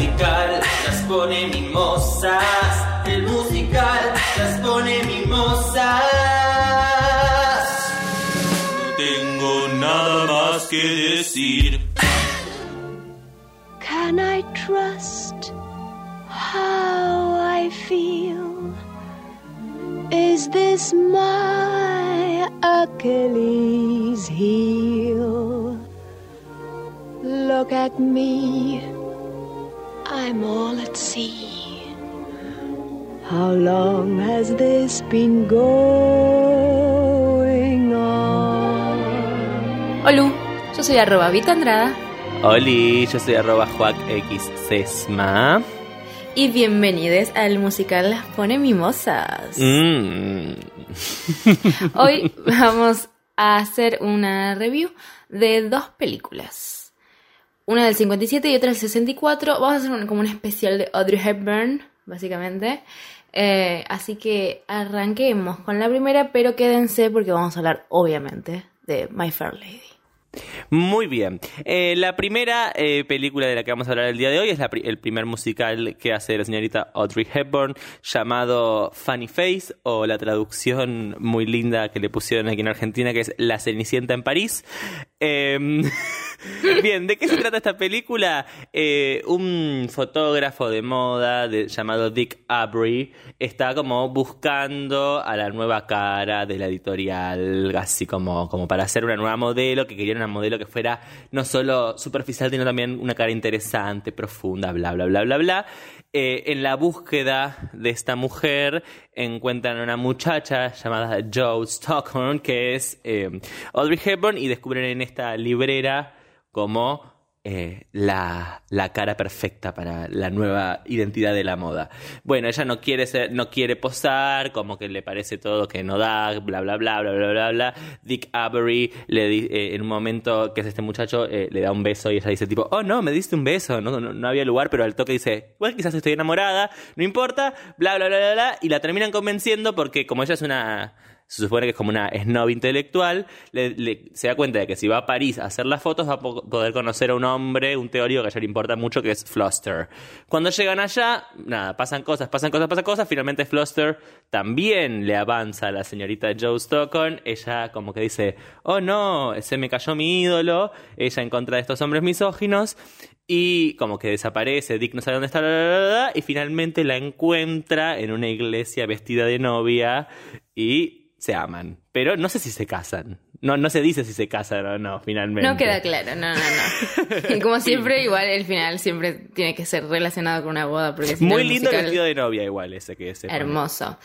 musical las pone mimosas. El musical las pone mimosas. No tengo nada más que decir. Can I trust how I feel? Is this my Achilles heel? Look at me, I'm all at sea. How long has this been going on? Olu, yo soy arroba Vita Andrada Oli, yo soy arroba Sesma. y bienvenidos al musical Las Pone Mimosas. Mm. Hoy vamos a hacer una review de dos películas. Una del 57 y otra del 64. Vamos a hacer como un especial de Audrey Hepburn, básicamente. Eh, así que arranquemos con la primera, pero quédense porque vamos a hablar, obviamente, de My Fair Lady. Muy bien. Eh, la primera eh, película de la que vamos a hablar el día de hoy es la pri- el primer musical que hace la señorita Audrey Hepburn llamado Funny Face o la traducción muy linda que le pusieron aquí en Argentina que es La Cenicienta en París. Em, bien, ¿de qué se trata esta película? Eh, un fotógrafo de moda llamado Dick Avery está como buscando a la nueva cara de la editorial, así como, como para hacer una nueva modelo, que querían una modelo que fuera no solo superficial, sino también una cara interesante, profunda, bla, bla, bla, bla, bla. Eh, en la búsqueda de esta mujer encuentran a una muchacha llamada Joe Stockhorn, que es eh, Audrey Hepburn, y descubren en esta librera como eh, la, la cara perfecta para la nueva identidad de la moda. Bueno, ella no quiere ser, no quiere posar, como que le parece todo que no da, bla bla bla bla bla bla bla. Dick Avery le eh, en un momento que es este muchacho eh, le da un beso y ella dice tipo, oh no, me diste un beso, no, no, no había lugar, pero al toque dice, bueno, quizás estoy enamorada, no importa, bla bla bla bla bla, y la terminan convenciendo porque como ella es una se supone que es como una snob intelectual, le- le- se da cuenta de que si va a París a hacer las fotos va a po- poder conocer a un hombre, un teórico que a ella le importa mucho, que es Floster. Cuando llegan allá, nada, pasan cosas, pasan cosas, pasan cosas, finalmente Floster también le avanza a la señorita Joe Stockton, ella como que dice, oh no, se me cayó mi ídolo, ella en contra de estos hombres misóginos, y como que desaparece, Dick no sabe dónde está, bla, y finalmente la encuentra en una iglesia vestida de novia y se aman. Pero no sé si se casan. No, no se dice si se casan o no, finalmente. No queda claro, no, no, no. Y como siempre, igual el final siempre tiene que ser relacionado con una boda. Porque si no, Muy el lindo el vestido de novia igual ese que se pone. Hermoso.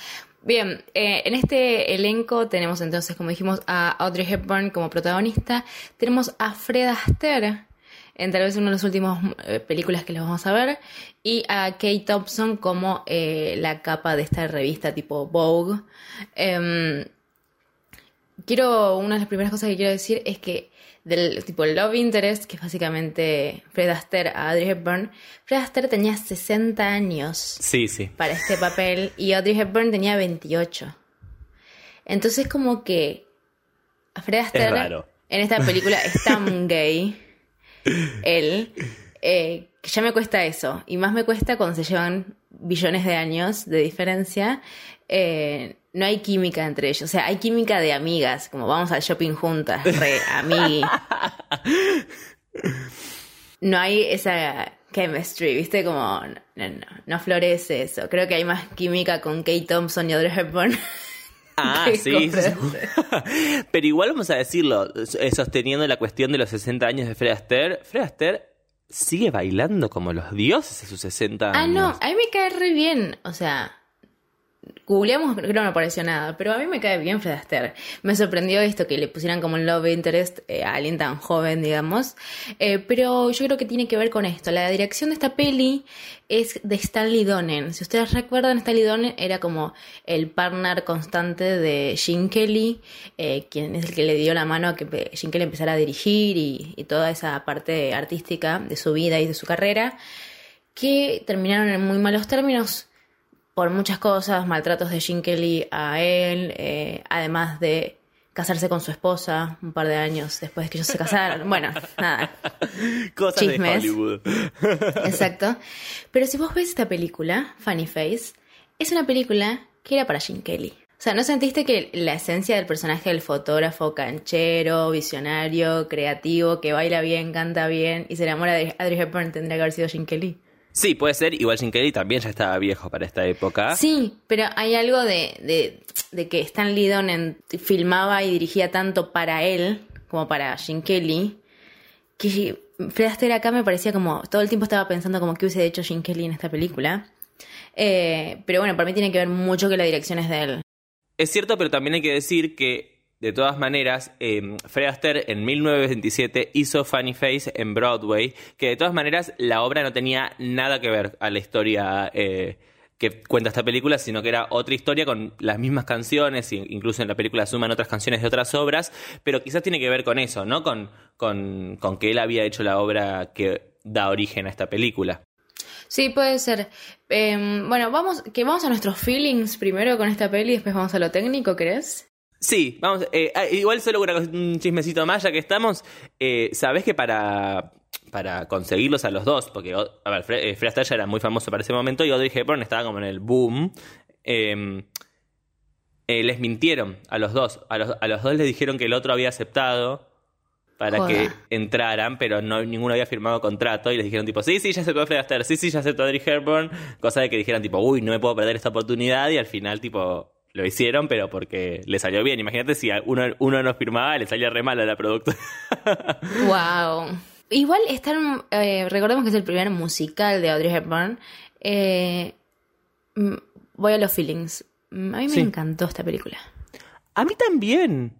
Bien, eh, en este elenco tenemos entonces, como dijimos, a Audrey Hepburn como protagonista. Tenemos a Fred Astaire, en tal vez una de las últimas eh, películas que les vamos a ver. Y a Kate Thompson como eh, la capa de esta revista tipo Vogue. Em, quiero, una de las primeras cosas que quiero decir es que del tipo Love Interest, que es básicamente Fred Astaire a Audrey Hepburn, Fred Astaire tenía 60 años Sí, sí. para este papel y Audrey Hepburn tenía 28. Entonces como que Fred Astaire en esta película es tan gay, él, eh, que ya me cuesta eso. Y más me cuesta cuando se llevan billones de años de diferencia. eh, no hay química entre ellos. O sea, hay química de amigas, como vamos al shopping juntas, re amigui. No hay esa chemistry, ¿viste? Como, no, no, no florece eso. Creo que hay más química con Kate Thompson y Audrey Hepburn. Ah, sí. Pero igual vamos a decirlo, eh, sosteniendo la cuestión de los 60 años de Fred Astaire, Fred Astaire sigue bailando como los dioses a sus 60 años. Ah, no, a mí me cae re bien. O sea, googleamos, creo que no apareció nada, pero a mí me cae bien Fred Astaire. Me sorprendió esto que le pusieran como un love interest eh, a alguien tan joven, digamos. Eh, pero yo creo que tiene que ver con esto. La dirección de esta peli es de Stanley Donen. Si ustedes recuerdan, Stanley Donen era como el partner constante de Gene Kelly, eh, quien es el que le dio la mano a que Gene Kelly empezara a dirigir y, y toda esa parte artística de su vida y de su carrera, que terminaron en muy malos términos por muchas cosas, maltratos de Gene Kelly a él, eh, además de casarse con su esposa un par de años después de que ellos se casaron. Bueno, nada. Cosas Chismes. de Hollywood. Exacto. Pero si vos ves esta película, Funny Face, es una película que era para Jim Kelly. O sea, ¿no sentiste que la esencia del personaje del fotógrafo canchero, visionario, creativo, que baila bien, canta bien y se enamora de Audrey Hepburn tendría que haber sido Jim Kelly? Sí, puede ser. Igual Jim Kelly también ya estaba viejo para esta época. Sí, pero hay algo de, de, de que Stan Lidon en- filmaba y dirigía tanto para él como para Jim Kelly, que Fred Astaire acá me parecía como, todo el tiempo estaba pensando como que hubiese hecho Jim Kelly en esta película. Eh, pero bueno, para mí tiene que ver mucho que la dirección es de él. Es cierto, pero también hay que decir que, de todas maneras, eh, Fred en 1927 hizo Funny Face en Broadway, que de todas maneras la obra no tenía nada que ver a la historia eh, que cuenta esta película, sino que era otra historia con las mismas canciones, incluso en la película suman otras canciones de otras obras, pero quizás tiene que ver con eso, ¿no? Con, con, con que él había hecho la obra que da origen a esta película. Sí, puede ser. Eh, bueno, vamos, que vamos a nuestros feelings primero con esta peli y después vamos a lo técnico, ¿crees? Sí, vamos. eh, ah, igual solo un chismecito más, ya que estamos. Eh, Sabés que para, para conseguirlos a los dos, porque, a ver, eh, Fred Astaire ya era muy famoso para ese momento y Audrey Hepburn estaba como en el boom. eh, eh, les mintieron a los dos. A los, a los dos les dijeron que el otro había aceptado para Joda. que entraran, pero no ninguno había firmado contrato y les dijeron tipo, sí, sí, ya aceptó Fred Astaire, sí, sí, ya aceptó Audrey Hepburn, cosa de que dijeran tipo, uy, no me puedo perder esta oportunidad y al final tipo lo hicieron, pero porque le salió bien. Imagínate si a uno, uno no firmaba, le salía re mal a la productora. Wow. Igual están, eh, recordemos que es el primer musical de Audrey Hepburn. Eh, mm, voy a los feelings. Mm, A mí me Sí. encantó esta película. a mí también.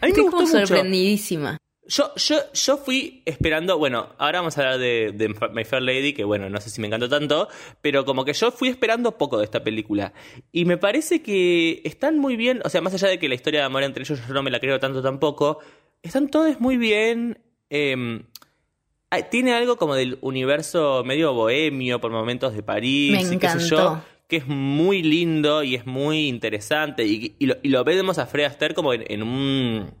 A mí Estoy me como gustó mucho. sorprendidísima. Yo, yo, yo fui esperando, bueno, ahora vamos a hablar de, de My Fair Lady, que bueno, no sé si me encantó tanto, pero como que yo fui esperando poco de esta película. Y me parece que están muy bien, o sea, más allá de que la historia de amor entre ellos yo no me la creo tanto tampoco, están todos muy bien. eh, ay, tiene algo como del universo medio bohemio por momentos de París Me y qué sé yo, que es muy lindo y es muy interesante. Y, y lo, y lo vemos a Fred Astaire como en- en un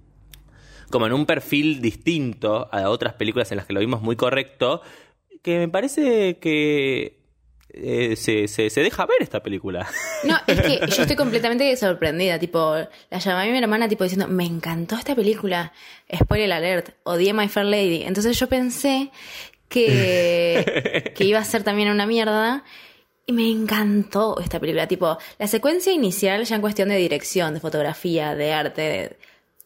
como en un perfil distinto a otras películas en las que lo vimos muy correcto, que me parece que eh, se, se, se deja ver esta película. No, es que yo estoy completamente sorprendida. Tipo, la llamé a mi hermana tipo diciendo, me encantó esta película. Spoiler alert, odié My Fair Lady. Entonces yo pensé que, que iba a ser también una mierda. Y me encantó esta película. Tipo, la secuencia inicial, ya en cuestión de dirección, de fotografía, de arte, de-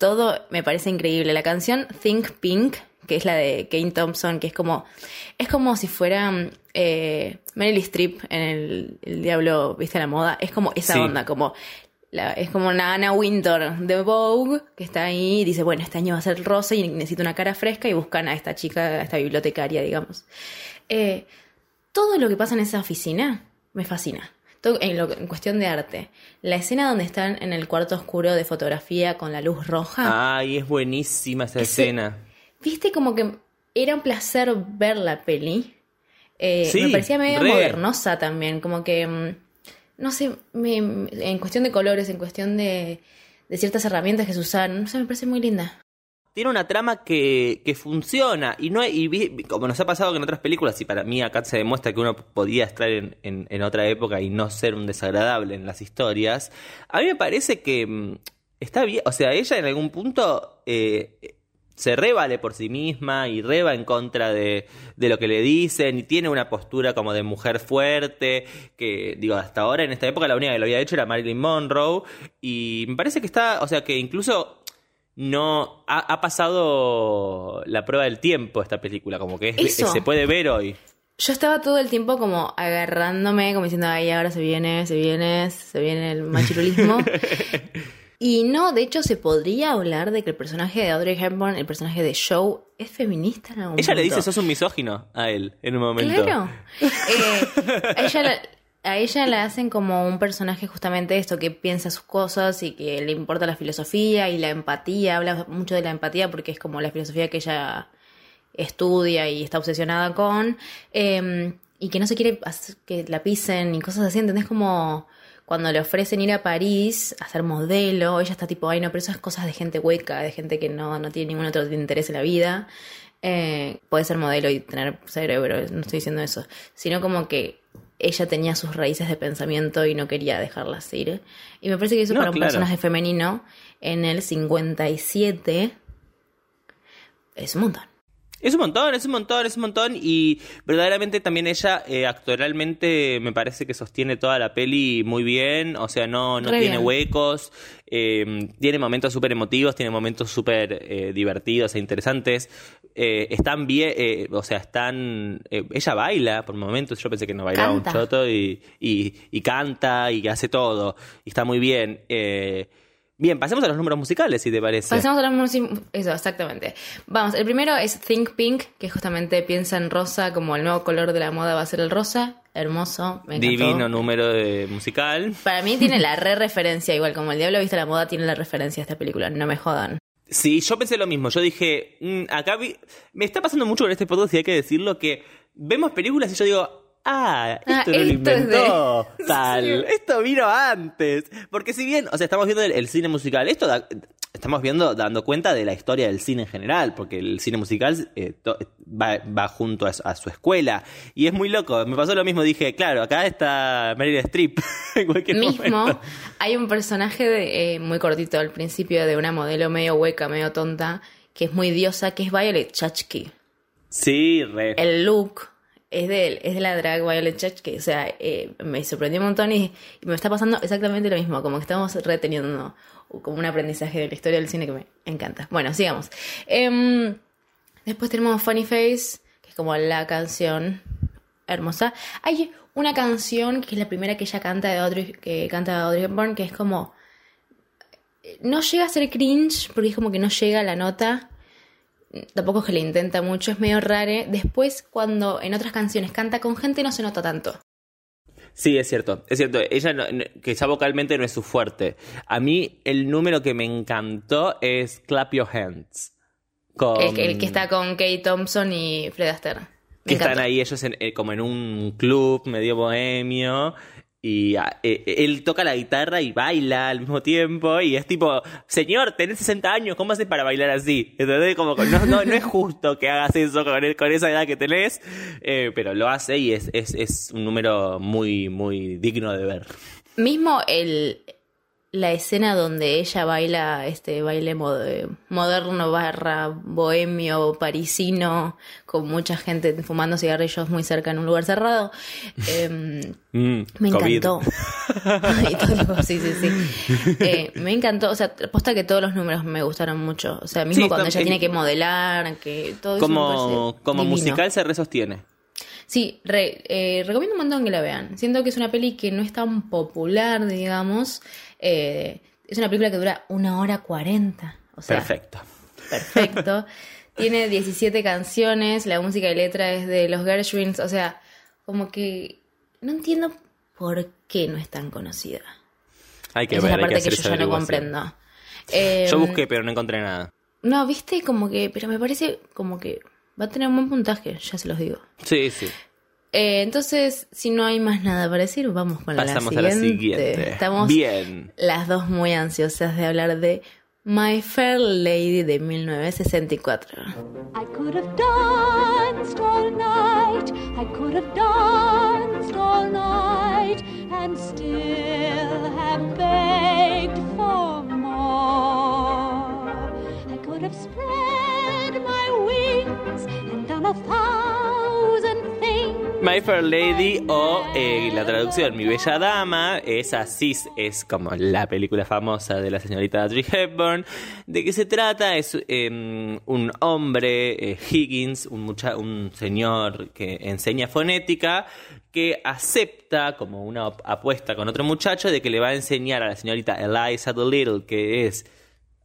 todo me parece increíble. La canción Think Pink, que es la de Kane Thompson, que es como. Es como si fuera mm, eh, Meryl Streep en el, el Diablo Viste a la Moda. Es como esa Sí. onda, como. la- es como una Anna Winter de Vogue que está ahí y dice, bueno, este año va a ser rosa y necesito una cara fresca y buscan a esta chica, a esta bibliotecaria, digamos. Eh, todo lo que pasa en esa oficina me fascina. Todo en, lo- en cuestión de arte. La escena donde están en el cuarto oscuro de fotografía con la luz roja. Ay, es buenísima esa Ese- escena. Viste como que era un placer ver la peli. Eh, Sí, me parecía medio re. modernosa también, como que, mm, no sé, me- en cuestión de colores, en cuestión de, de ciertas herramientas que se usaron, no sé, me parece muy linda. Tiene una trama que, que funciona. Y no y como nos ha pasado en otras películas y para mí acá se demuestra que uno podía estar en, en- en otra época y no ser un desagradable en las historias a mí me parece que mm, está bien o sea ella en algún punto eh, se revale por sí misma y reba en contra de, de lo que le dicen y tiene una postura como de mujer fuerte que digo hasta ahora en esta época la única que lo había hecho era Marilyn Monroe y me parece que está o sea que incluso no ha, ha pasado la prueba del tiempo esta película, como que es- se puede ver hoy. Yo estaba todo el tiempo como agarrándome, como diciendo, ay, ahora se viene, se viene, se viene el machirulismo. y no, de hecho, se podría hablar de que el personaje de Audrey Hepburn, el personaje de Joe, es feminista en algún Ella le dice, sos un misógino a él en un momento. Claro. Eh, ella la, a ella la hacen como un personaje justamente esto, que piensa sus cosas y que le importa la filosofía y la empatía. Habla mucho de la empatía porque es como la filosofía que ella estudia y está obsesionada con. eh, y que no se quiere que la pisen y cosas así, ¿entendés? Como cuando le ofrecen ir a París a ser modelo, ella está tipo, ay no, pero esas cosas de gente hueca, de gente que no, no tiene ningún otro interés en la vida. Eh, puede ser modelo y tener cerebro, no estoy diciendo eso, sino como que ella tenía sus raíces de pensamiento y no quería dejarlas ir. Y me parece que eso No, para un claro. personaje femenino en el 57 es un montón. Es un montón, es un montón, es un montón y verdaderamente también ella eh, actoralmente me parece que sostiene toda la peli muy bien, o sea, no, no Re tiene bien. huecos, eh, tiene momentos súper emotivos, tiene momentos súper eh, divertidos e interesantes, eh, están bien, eh, o sea, están, eh, ella baila por momentos, yo pensé que no bailaba Canta. un choto y, y, y canta y hace todo, y está muy bien. Bien, pasemos a los números musicales, si te parece. Pasamos a la música. Eso, exactamente. Vamos, el primero es Think Pink, que justamente piensa en rosa como el nuevo color de la moda va a ser el rosa. Hermoso, me encantó. Divino número de musical. Para mí tiene la re referencia, igual como el Diablo viste la moda, tiene la referencia a esta película, no me jodan. Sí, yo pensé lo mismo. Yo dije, mm, acá vi- me está pasando mucho con este podcast y hay que decirlo que vemos películas y yo digo, ah, esto Ah, no lo esto es de- inventó tal. Sí. Esto vino antes. Porque si bien, o sea, estamos viendo el, el cine musical, esto da- estamos viendo, dando cuenta de la historia del cine en general, porque el cine musical eh, to- va, va junto a, su- a su escuela. Y es muy loco. Me pasó lo mismo, dije, claro, acá está Meryl Streep. en cualquier Mismo, momento. hay un personaje de, eh, muy cortito al principio de una modelo medio hueca, medio tonta, que es muy diosa, que es Violet Chachki. Sí, re. el look es de, es de la drag Violet Chachki, o sea, eh, me sorprendió un montón y, y me está pasando exactamente lo mismo, como que estamos reteniendo como un aprendizaje de la historia del cine que me encanta. Bueno, sigamos. Em, después tenemos Funny Face, que es como la canción hermosa. Hay una canción que es la primera que ella canta de Audrey, que canta Audrey Hepburn, que es como no llega a ser cringe porque es como que no llega a la nota tampoco es que le intenta mucho, es medio rare. Después, cuando en otras canciones canta con gente, no se nota tanto. Sí, es cierto, es cierto. Ella, no- no- que ya vocalmente no es su fuerte. A mí, el número que me encantó es Clap Your Hands. Con, El, que- el que está con Kate Thompson y Fred Astaire. Me que están ahí ellos en- eh, como en un club medio bohemio. Y ah, eh, él toca la guitarra y baila al mismo tiempo. Y es tipo, señor, tenés 60 años, ¿cómo haces para bailar así? ¿Entendés? Como no, no, es justo que hagas eso con, con esa edad que tenés. eh, pero lo hace y es, es, es un número muy, muy digno de ver. Mismo el, la escena donde ella baila este baile mod- eh, moderno barra bohemio parisino con mucha gente fumando cigarrillos muy cerca en un lugar cerrado. em, Mm, Me encantó. Y todo, sí, sí, sí. Eh, me encantó. O sea, posta que todos los números me gustaron mucho. O sea, mismo Sí, cuando ella tiene eh, que modelar, que todo eso Como, como divino. musical se resostiene. Sí, re- eh, recomiendo un montón que la vean. Siento que es una peli que no es tan popular, digamos. Eh, es una película que dura una hora cuarenta. O sea, Perfecto. perfecto. Tiene 17 canciones, la música y letra es de los Gershwins, o sea, como que no entiendo por qué no es tan conocida. Hay que Esa ver, es la hay que parte que, yo ya no comprendo. Eh, Yo busqué, pero no encontré nada. No, viste, como que, pero me parece como que va a tener un buen puntaje, ya se los digo. Sí, sí. Eh, entonces, si no hay más nada para decir, vamos con Pasamos la a la siguiente. siguiente. Estamos Bien. las dos muy ansiosas de hablar de My Fair Lady de 1964. I could have danced all night. I could have danced all night and still have begged for more. I could have spread my wings and done a thousand things. My Fair Lady o eh, la traducción Mi Bella Dama, es así, es como la película famosa de la señorita Audrey Hepburn. ¿De qué se trata? Es eh, un hombre, eh, Higgins, un, mucha- un señor que enseña fonética, que acepta como una apuesta con otro muchacho de que le va a enseñar a la señorita Eliza Doolittle, que es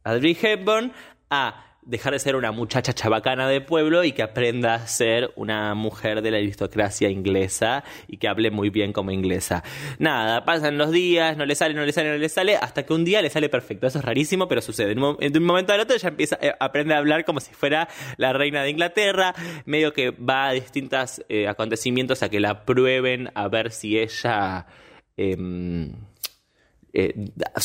Audrey Hepburn a dejar de ser una muchacha chabacana de pueblo y que aprenda a ser una mujer de la aristocracia inglesa y que hable muy bien como inglesa. Nada, pasan los días, no le sale, no le sale, no le sale, hasta que un día le sale perfecto. Eso es rarísimo, pero sucede. De un, momento al otro ella empieza, eh, aprende a hablar como si fuera la reina de Inglaterra, medio que va a distintos acontecimientos a que la prueben a ver si ella... em, eh,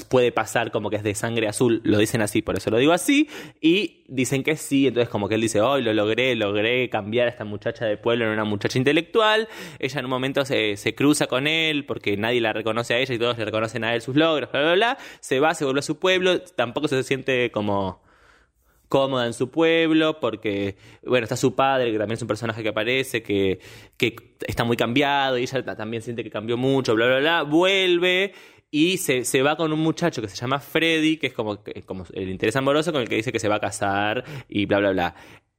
puede pasar como que es de sangre azul, lo dicen así, por eso lo digo así, y dicen que sí, entonces como que él dice, hoy lo logré, logré cambiar a esta muchacha de pueblo en una muchacha intelectual, ella en un momento se, se cruza con él porque nadie la reconoce a ella y todos le reconocen a él sus logros, bla, bla, bla, se va, se vuelve a su pueblo, tampoco se siente como cómoda en su pueblo, porque, bueno, está su padre, que también es un personaje que aparece, que, que está muy cambiado, y ella también siente que cambió mucho, bla, bla, bla, vuelve y se, se va con un muchacho que se llama Freddy, que es como, como el interés amoroso con el que dice que se va a casar y bla, bla, bla.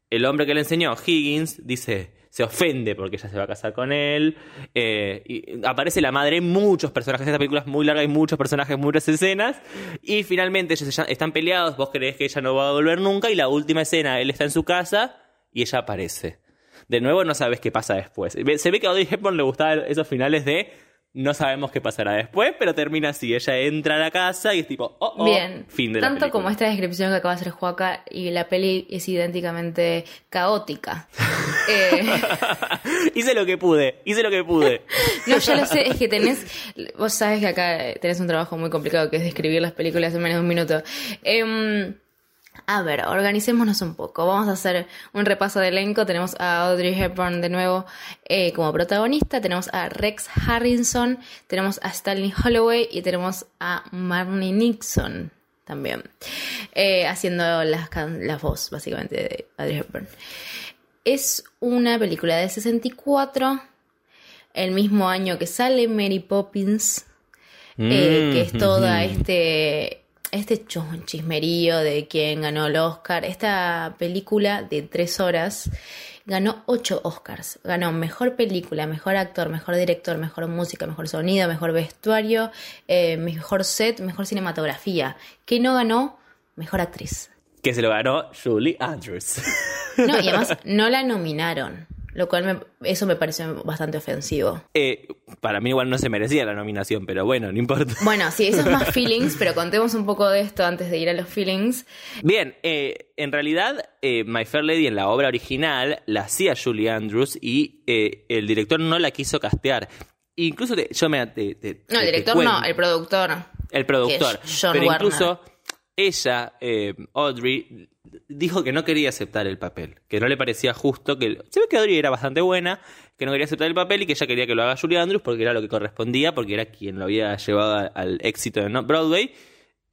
El hombre que le enseñó, Higgins, dice, se ofende porque ella se va a casar con él. Eh, aparece la madre, muchos personajes. Esta película es muy larga, hay muchos personajes, muchas escenas. Y finalmente ellos están peleados, vos crees que ella no va a volver nunca. Y la última escena, él está en su casa y ella aparece. De nuevo no sabes qué pasa después. Se ve que a Audrey Hepburn le gustaban esos finales de no sabemos qué pasará después, pero termina así. Ella entra a la casa y es tipo, oh, oh Bien. fin de la Tanto película. como esta descripción que acaba de hacer Juaca y la peli es idénticamente caótica. Eh, hice lo que pude, hice lo que pude. no, ya lo sé, es que tenés. Vos sabés que acá tenés un trabajo muy complicado que es describir las películas en menos de un minuto. Em, a ver, organicémonos un poco. Vamos a hacer un repaso de elenco. Tenemos a Audrey Hepburn de nuevo eh, como protagonista. Tenemos a Rex Harrison. Tenemos a Stanley Holloway. Y tenemos a Marnie Nixon también. eh, haciendo las can- la voz, básicamente, de Audrey Hepburn. Es una película de 64. El mismo año que sale Mary Poppins. eh, que es Mm, toda este este chismerío de quién ganó el Oscar. Esta película de tres horas ganó ocho Oscars. Ganó mejor película, mejor actor, mejor director, mejor música, mejor sonido, mejor vestuario, eh, mejor set, mejor cinematografía. Que no ganó mejor actriz. Que se lo ganó Julie Andrews. No, y además no la nominaron. Lo cual me- eso me parece bastante ofensivo. Eh, para mí igual no se merecía la nominación, pero bueno, no importa. Bueno, sí, eso es más feelings, pero contemos un poco de esto antes de ir a los feelings. Bien, eh, en realidad eh, My Fair Lady en la obra original la hacía Julie Andrews y el director no la quiso castear. Incluso te- yo me... te- te- No, el director cuento. no, el productor. el productor. John Pero Warner. incluso ella, Audrey, dijo que no quería aceptar el papel, que no le parecía justo, que se ve que Audrey era bastante buena, que no quería aceptar el papel y que ella quería que lo haga Julie Andrews porque era lo que correspondía, porque era quien lo había llevado al éxito de Broadway.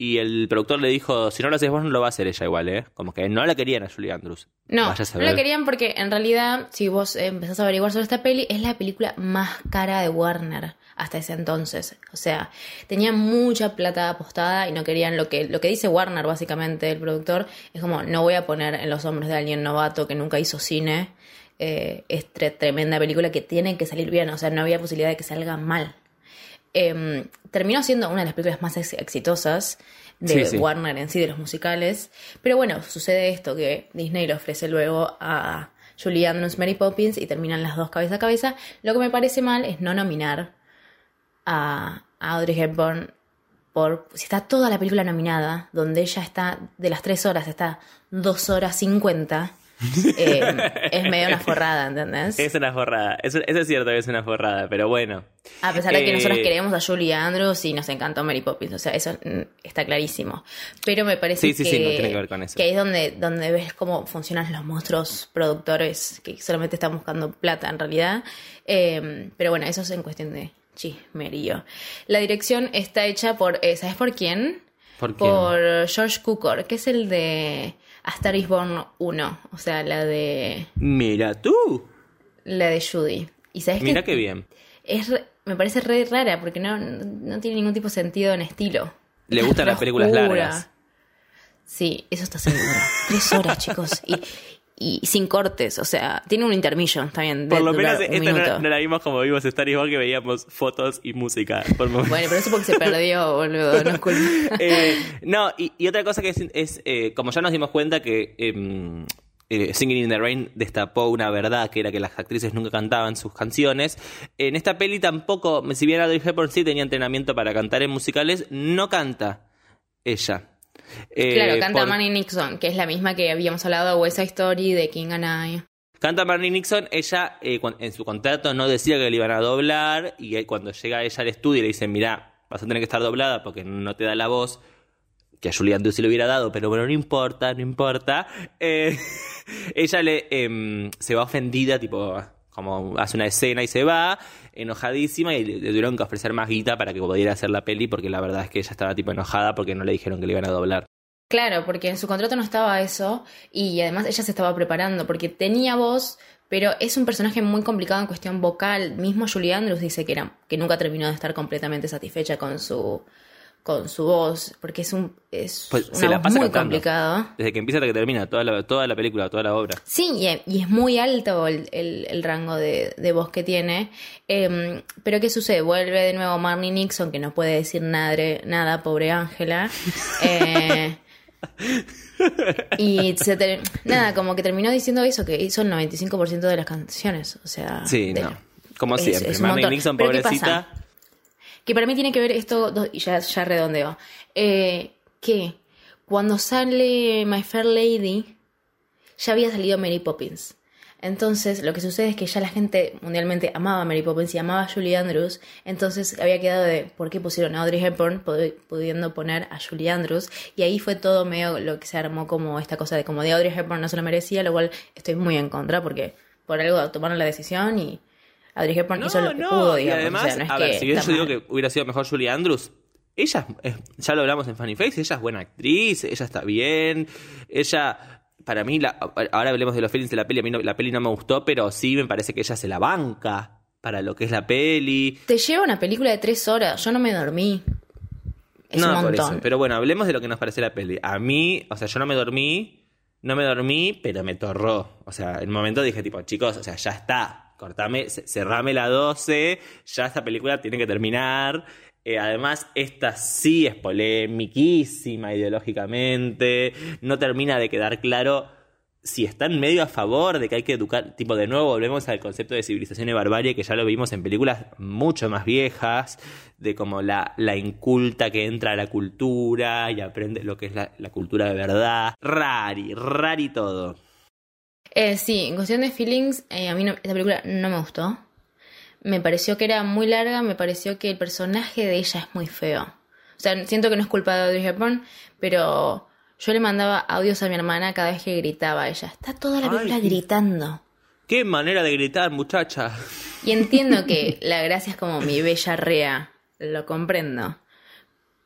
Y el productor le dijo, si no lo haces vos, no lo va a hacer ella igual, ¿eh? Como que no la querían a Julie Andrews. No, no la querían porque en realidad, si vos eh, empezás a averiguar sobre esta peli, es la película más cara de Warner hasta ese entonces. O sea, tenían mucha plata apostada y no querían lo que, lo que dice Warner, básicamente, el productor, es como, no voy a poner en los hombros de alguien novato que nunca hizo cine eh, esta tremenda película que tiene que salir bien. O sea, no había posibilidad de que salga mal. Eh, terminó siendo una de las películas más ex- exitosas de Sí, sí. Warner en sí, de los musicales. Pero bueno, sucede esto que Disney le ofrece luego a Julie Andrews, Mary Poppins y terminan las dos cabeza a cabeza. Lo que me parece mal es no nominar a, a Audrey Hepburn por si está toda la película nominada, donde ella está de las tres horas, está dos horas cincuenta. eh, es medio una forrada, ¿entendés? Es una forrada. Eso, eso es cierto que es una forrada, pero bueno. A pesar de que Eh, nosotros queremos a Julie Andrews y nos encantó Mary Poppins, o sea, eso mm, está clarísimo. Pero me parece Sí, sí, que, sí, no tiene que ver con eso. que ahí es donde, donde ves cómo funcionan los monstruos productores que solamente están buscando plata en realidad. Eh, pero bueno, eso es en cuestión de chismerío. La dirección está hecha por, eh, ¿sabes por quién? ¿Por quién? Por George Cukor, que es el de A Star is Born 1, o sea, la de Mira tú. la de Judy. Y sabes Mira qué bien. es re- me parece re rara porque no, no tiene ningún tipo de sentido en estilo. Le gustan las películas largas. Sí, eso está seguro. Tres horas, chicos. Y, y sin cortes, o sea, tiene un intermission también. de Por lo menos esta no, no la vimos como vimos Star is Born, que veíamos fotos y música. Por. Bueno, pero eso porque se perdió, boludo. No es culpa. Eh, no, y, y otra cosa que es, es, eh, como ya nos dimos cuenta que em, eh, Singing in the Rain destapó una verdad, que era que las actrices nunca cantaban sus canciones. En esta peli tampoco, si bien Audrey Hepburn sí tenía entrenamiento para cantar en musicales, no canta ella. Eh, claro, canta por- Manny Nixon, que es la misma que habíamos hablado de West Side Story, de King and I. Canta Marnie Nixon, ella eh, en su contrato no decía que le iban a doblar y cuando llega ella al estudio y le dicen, mirá, vas a tener que estar doblada porque no te da la voz, que a Julie Andrews sí le hubiera dado, pero bueno, no importa, no importa. Eh, ella le em, se va ofendida, tipo, como hace una escena y se va, enojadísima, y le, tuvieron que ofrecer más guita para que pudiera hacer la peli, porque la verdad es que ella estaba tipo enojada porque no le dijeron que le iban a doblar. Claro, porque en su contrato no estaba eso y además ella se estaba preparando porque tenía voz, pero es un personaje muy complicado en cuestión vocal. Mismo Julie Andrews dice que, era, que nunca terminó de estar completamente satisfecha con su, con su voz, porque es un es Pues una se la voz pasa muy cantando. complicado. Desde que empieza hasta que termina, toda la, toda la película, toda la obra. Sí, y, y es muy alto el, el- el rango de, de voz que tiene. Em, pero ¿qué sucede? Vuelve de nuevo Marnie Nixon, que no puede decir nada, nada pobre Ángela. Eh, y se ter- nada, como que terminó diciendo eso, que hizo el 95% de las canciones. O sea, Sí, de- no. Como es- siempre. es Marnie. Nixon, Pero ¿qué pobrecita. Que para mí tiene que ver esto, y ya, ya redondeo, eh, que cuando sale My Fair Lady, ya había salido Mary Poppins. Entonces, lo que sucede es que ya la gente mundialmente amaba a Mary Poppins y amaba a Julie Andrews. Entonces, había quedado de por qué pusieron a Audrey Hepburn pudi- pudiendo poner a Julie Andrews. Y ahí fue todo medio lo que se armó como esta cosa de como de Audrey Hepburn no se lo merecía, lo cual estoy muy en contra porque por algo tomaron la decisión y Audrey Hepburn hizo lo que pudo, y además, o sea, no a ver, si bien yo digo que hubiera sido mejor Julie Andrews, ella, ya lo hablamos en Funny Face, ella es buena actriz, ella está bien, ella, para mí, la- ahora hablemos de los feelings de la peli, a mí no- la peli no me gustó, pero sí me parece que ella se la banca para lo que es la peli. Te lleva una película de tres horas, yo no me dormí. Es no, un por montón. eso. Pero bueno, hablemos de lo que nos parece la peli. A mí, o sea, yo no me dormí, no me dormí, pero me torró. O sea, en un momento dije, tipo, chicos, o sea, ya está. Cortame, ce- cerrame la 12, ya esta película tiene que terminar. Eh, además, esta sí es polemiquísima ideológicamente. No termina de quedar claro si están medio a favor de que hay que educar, tipo de nuevo volvemos al concepto de civilización y barbarie que ya lo vimos en películas mucho más viejas, de como la, la inculta que entra a la cultura y aprende lo que es la, la cultura de verdad. Rari, rari todo. Eh, sí, en cuestión de feelings, eh, a mí no- esta película no me gustó. Me pareció que era muy larga, me pareció que el personaje de ella es muy feo. O sea, siento que no es culpa de Audrey Hepburn, pero yo le mandaba audios a mi hermana cada vez que gritaba ella. Está toda la película gritando. Qué manera de gritar, muchacha. Y entiendo que la gracia es como mi bella rea, lo comprendo.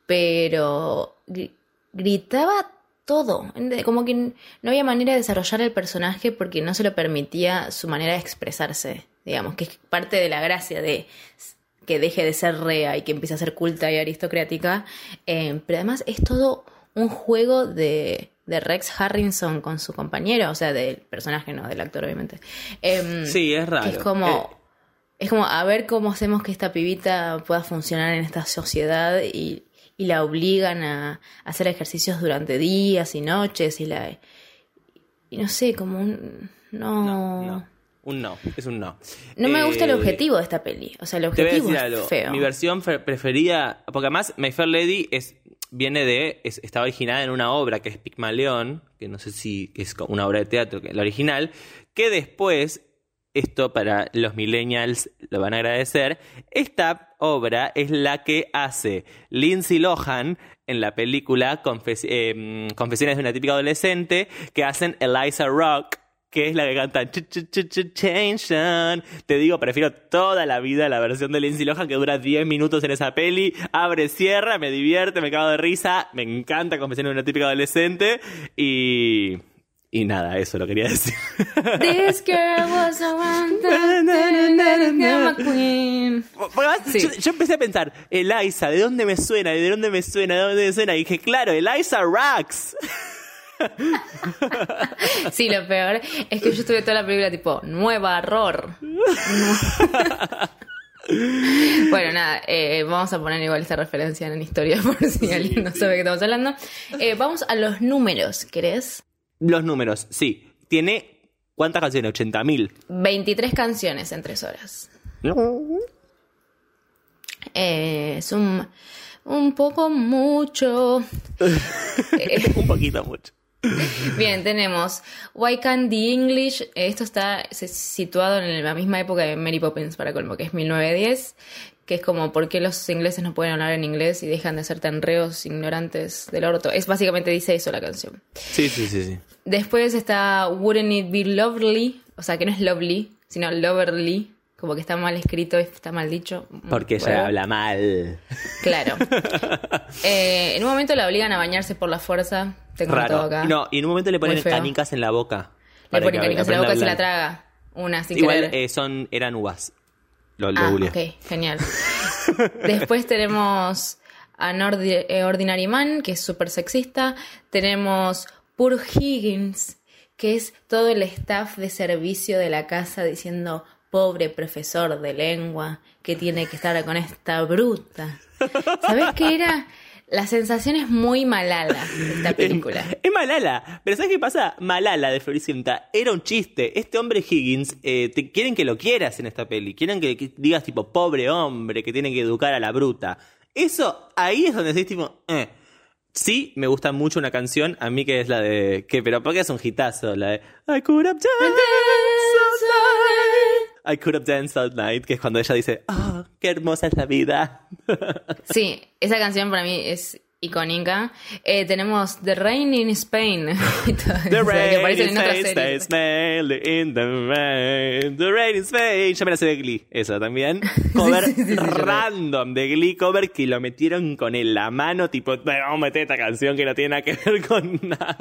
Pero gri- gritaba todo, como que no había manera de desarrollar el personaje porque no se lo permitía su manera de expresarse, digamos, que es parte de la gracia de que deje de ser rea y que empiece a ser culta y aristocrática. Eh, pero además es todo un juego de, de Rex Harrison con su compañero, o sea, del personaje, no del actor, obviamente. Em, Sí, es raro. que es como. Eh, Es como a ver cómo hacemos que esta pibita pueda funcionar en esta sociedad y, y la obligan a, hacer ejercicios durante días y noches y la. Y no sé, como un. No. No, no, un no, es un no. me gusta el Eh, objetivo de esta peli. O sea, el objetivo es algo. feo. Mi versión fe- preferida, porque además My Fair Lady es, viene de, es- está originada en una obra que es Pigmalión, que no sé si es una obra de teatro, que la original, que después, esto para los millennials lo van a agradecer, esta obra es la que hace Lindsay Lohan en la película eh, Confesiones de una típica adolescente, que hacen Eliza Rock que es la que canta Ch- ch- ch- ch- Change. Te digo, prefiero toda la vida la versión de Lindsay Lohan que dura 10 minutos en esa peli. Abre, cierra, me divierte, me cago de risa. Me encanta Confesiones de una típica adolescente. Y. Y nada, eso lo quería decir. This girl was a queen. Sí. yo, yo empecé a pensar, Eliza, ¿de dónde me suena? ¿De dónde me suena? ¿De dónde me suena? Y dije, claro, Eliza Rax. Sí, lo peor es que yo estuve toda la película tipo, nueva error. bueno, nada, eh, vamos a poner igual esta referencia en historia por si alguien no sabe de qué estamos hablando. Eh, vamos a los números, ¿querés? Los números, sí. Tiene. ¿Cuántas canciones? 80.000. 23 canciones en 3 horas. Eh, es un, un poco mucho. Un poquito mucho. Bien, tenemos Why Can't the English? Esto está situado en la misma época de Mary Poppins, para colmo, que es 1910. que es como por qué los ingleses no pueden hablar en inglés y dejan de ser tan reos ignorantes del orto. Es básicamente dice eso la canción. Sí, sí, sí, sí. Después está Wouldn't It Be Lovely, o sea que no es lovely, sino loverly, como que está mal escrito, está mal dicho. Porque Bueno, ella habla mal. Claro. Eh, en un momento la obligan a bañarse por la fuerza. Tengo todo Raro. acá. No, y en un momento le ponen canicas en la boca. Le ponen canicas en la boca y se la traga. Una sin Igual querer. eh, son, eran uvas. Lo, lo Ah, ok, genial. Después tenemos An eh, Ordinary Man, que es súper sexista. Tenemos Poor Higgins, que es todo el staff de servicio de la casa diciendo, pobre profesor de lengua, que tiene que estar con esta bruta. ¿Sabes qué era? La sensación es muy malala esta película. Es Malala. Pero ¿sabes qué pasa? Malala de Floricienta era un chiste. Este hombre Higgins, eh, te quieren que lo quieras en esta peli. Quieren que, que digas tipo, pobre hombre, que tiene que educar a la bruta. Eso, ahí es donde decís tipo, eh. Sí, me gusta mucho una canción, a mí que es la de... que Pero porque es un hitazo, la de... I could have danced all night. I could have danced all night, que es cuando ella dice, ah, qué hermosa es la vida. Sí, esa canción para mí es icónica. Eh, tenemos The Rain in Spain. The rain series. stay smelly in the rain. The rain is fade. Ya me la sé de Glee, esa también. Cover Sí, sí, sí, sí, yo random de Glee, cover que lo metieron con el- la mano, tipo, "No, vamos a meter esta canción que no tiene nada que ver con nada.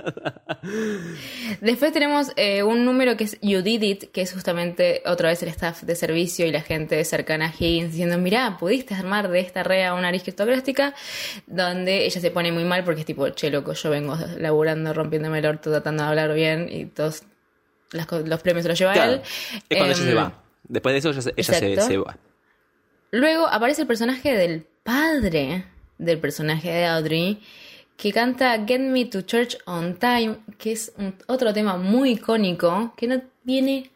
Después tenemos eh, un número que es You Did It, que es justamente otra vez el staff de servicio y la gente cercana a Higgins diciendo, mirá, pudiste armar de esta rea una aristocrática, donde ella se pone muy mal porque es tipo, che, loco, yo vengo laburando, rompiéndome el orto, tratando de hablar bien y todos las los premios se los lleva Claro, él. es cuando ella Em, se va. Después de eso, ella, se- ella se, se va. Luego aparece el personaje del padre del personaje de Audrey, que canta Get Me to Church on Time, que es un- otro tema muy icónico, que no viene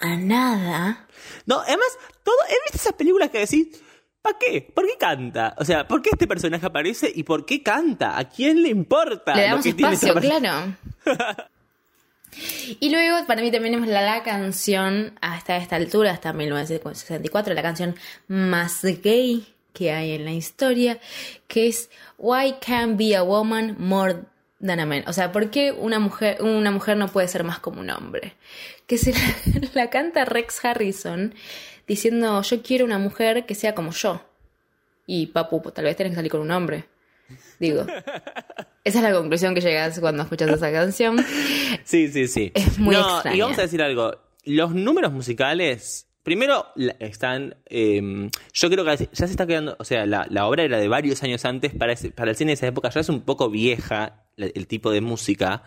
a nada. No, además, todo, ¿he visto esas películas que decís, ¿para qué? ¿Por qué canta? O sea, ¿por qué este personaje aparece y por qué canta? ¿A quién le importa? Le lo damos que tiene espacio, esta persona? claro. Y luego, para mí también tenemos la, la canción, hasta esta altura, hasta 1964, la canción más gay que hay en la historia, que es Why Can't Be a Woman More Than a Man? O sea, ¿por qué una mujer, una mujer no puede ser más como un hombre? Que se la, la canta Rex Harrison diciendo, yo quiero una mujer que sea como yo. Y papu, pues, tal vez tenés que salir con un hombre. Digo. Esa es la conclusión que llegas cuando escuchas esa canción. Sí, sí, sí. Es muy no, extraña. Y vamos a decir algo. Los números musicales, primero están. eh, yo creo que ya se está quedando. O sea, la, la obra era de varios años antes. Para, ese- para el cine de esa época ya es un poco vieja el tipo de música.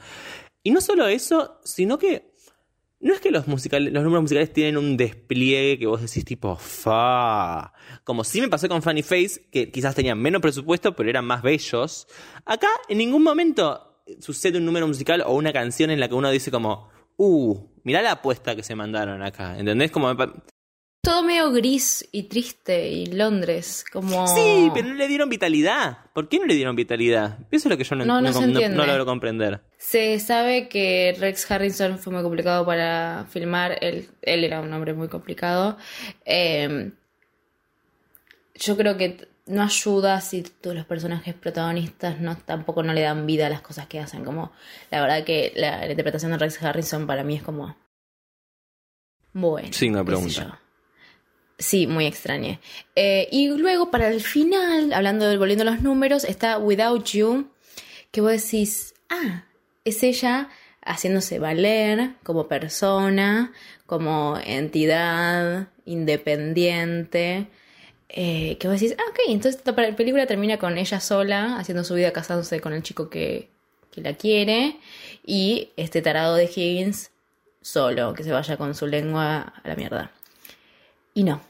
Y no solo eso, sino que. No es que los números musicales tienen un despliegue que vos decís tipo fa. Como sí me pasó con Funny Face, que quizás tenían menos presupuesto, pero eran más bellos. Acá en ningún momento sucede un número musical o una canción en la que uno dice como, uh, mirá la apuesta que se mandaron acá. ¿Entendés? Como Todo medio gris y triste y Londres, como... Sí, pero no le dieron vitalidad. ¿Por qué no le dieron vitalidad? Eso es lo que yo no, No, no no- logro comprender. Se sabe que Rex Harrison fue muy complicado para filmar. Él, él era un hombre muy complicado. Eh, yo creo que no ayuda si tú, los personajes protagonistas no tampoco no le dan vida a las cosas que hacen. Como la verdad que la, la interpretación de Rex Harrison para mí es como bueno. Qué sé pregunta. Sí, muy extraña. Eh, y luego para el final, hablando de volviendo a los números, está Without You, que vos decís, ah, es ella haciéndose valer como persona, como entidad independiente. eh, que vos decís, ah, ok, entonces pa- película termina con ella sola, haciendo su vida, casándose con el chico que, que la quiere, y este tarado de Higgins solo, que se vaya con su lengua a la mierda. Y no.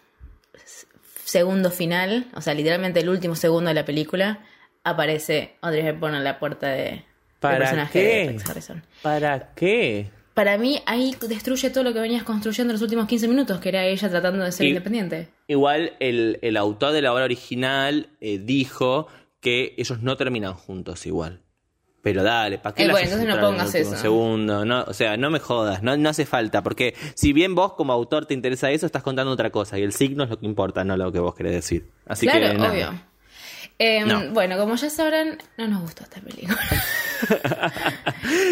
Segundo final, o sea, literalmente el último segundo de la película, aparece Audrey Hepburn en la puerta de, del ¿Para personaje qué? de Rex Harrison. ¿Para qué? Para mí, ahí destruye todo lo que venías construyendo en los últimos 15 minutos, que era ella tratando de ser Y- independiente. Igual el, el autor de la obra original eh, dijo que ellos no terminan juntos igual. Pero dale, ¿para qué Eh, la bueno, entonces no en pongas último eso. segundo? No, o sea, no me jodas, no, no hace falta, porque si bien vos como autor te interesa eso, estás contando otra cosa y el signo es lo que importa, no lo que vos querés decir. Así claro, que nada. obvio. Em, No. Bueno, como ya sabrán, no nos gustó esta película.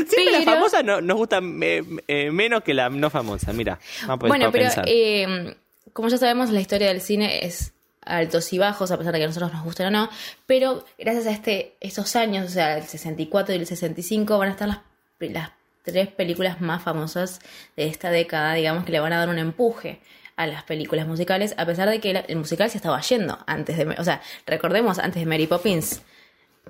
Siempre la Pero- famosa no, nos gusta eh, eh, menos que la no famosa, mira. Bueno, pero eh, como ya sabemos, la historia del cine es altos y bajos, a pesar de que a nosotros nos gusten o no. Pero gracias a este estos años, o sea, el 64 y el 65, van a estar las, las tres películas más famosas de esta década, digamos, que le van a dar un empuje a las películas musicales, a pesar de que el musical se estaba yendo antes de... O sea, recordemos, antes de Mary Poppins,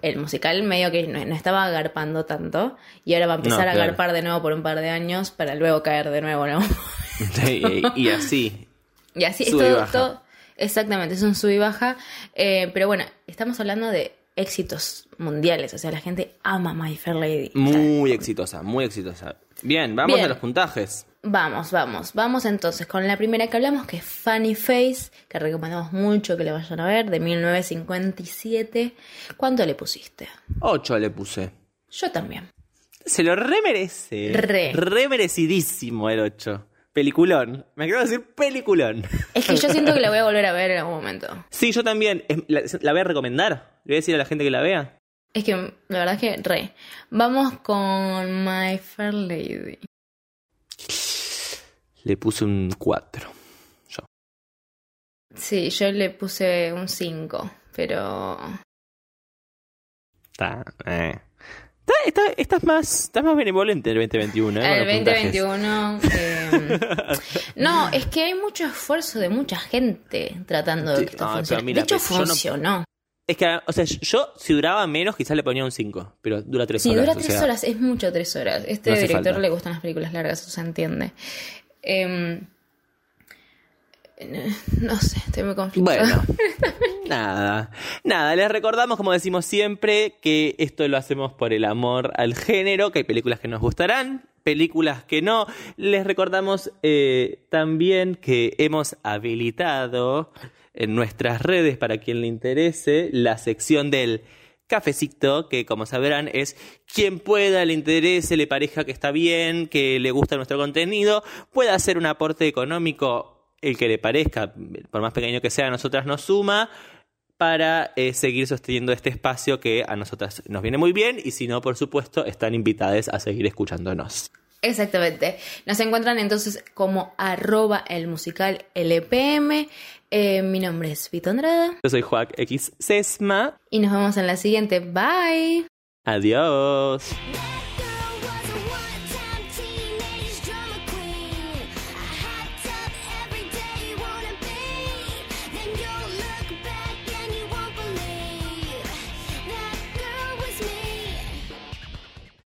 el musical medio que no, no estaba agarpando tanto y ahora va a empezar No, a agarpar de nuevo por un par de años para luego caer de nuevo, ¿no? y, y así. Y así es todo- Exactamente, es un sub y baja. Eh, pero bueno, estamos hablando de éxitos mundiales. O sea, la gente ama My Fair Lady. O sea, Muy exitosa, muy exitosa. Bien, vamos Bien. a los puntajes. Vamos, vamos, vamos entonces con la primera que hablamos, que es Funny Face, que recomendamos mucho que le vayan a ver, de 1957. ¿Cuánto le pusiste? 8 le puse. Yo también. Se lo remerece. Re. Remerecidísimo el 8. Peliculón. Me quiero decir peliculón. Es que yo siento que la voy a volver a ver en algún momento. Sí, yo también. Es- La, la voy a recomendar. Le voy a decir a la gente que la vea. Es que la verdad es que re. Vamos con My Fair Lady. Le puse un 4. Yo. Sí, yo le puse un 5, pero... Está. Eh. Está, está- estás más, estás más benevolente el 2021. ¿eh? El los puntajes. 2021... eh, no, es que hay mucho esfuerzo de mucha gente tratando de Sí, que esto no, funcione. mira, de hecho, pero yo no- funcionó. Es que, o sea, yo si duraba menos, quizás le ponía un 5. Pero dura 3 Sí, horas. dura o tres sea, horas, es mucho tres horas. Este No director falta. le gustan las películas largas, eso se entiende. Em, eh, no sé, estoy muy conflictuada. Bueno, nada, nada, les recordamos, como decimos siempre, que esto lo hacemos por el amor al género, que hay películas que nos gustarán, películas que no. Les recordamos eh, también que hemos habilitado en nuestras redes, para quien le interese, la sección del cafecito, que como sabrán es quien pueda, le interese, le parezca que está bien, que le gusta nuestro contenido, pueda hacer un aporte económico, el que le parezca, por más pequeño que sea, a nosotras nos suma para eh, seguir sosteniendo este espacio que a nosotras nos viene muy bien y si no, por supuesto, están invitadas a seguir escuchándonos. Exactamente. Nos encuentran entonces como arroba el musical LPM. Eh, mi nombre es Vito Andrada Yo soy Joac X Sesma. y nos vemos en la siguiente. Bye. Adiós.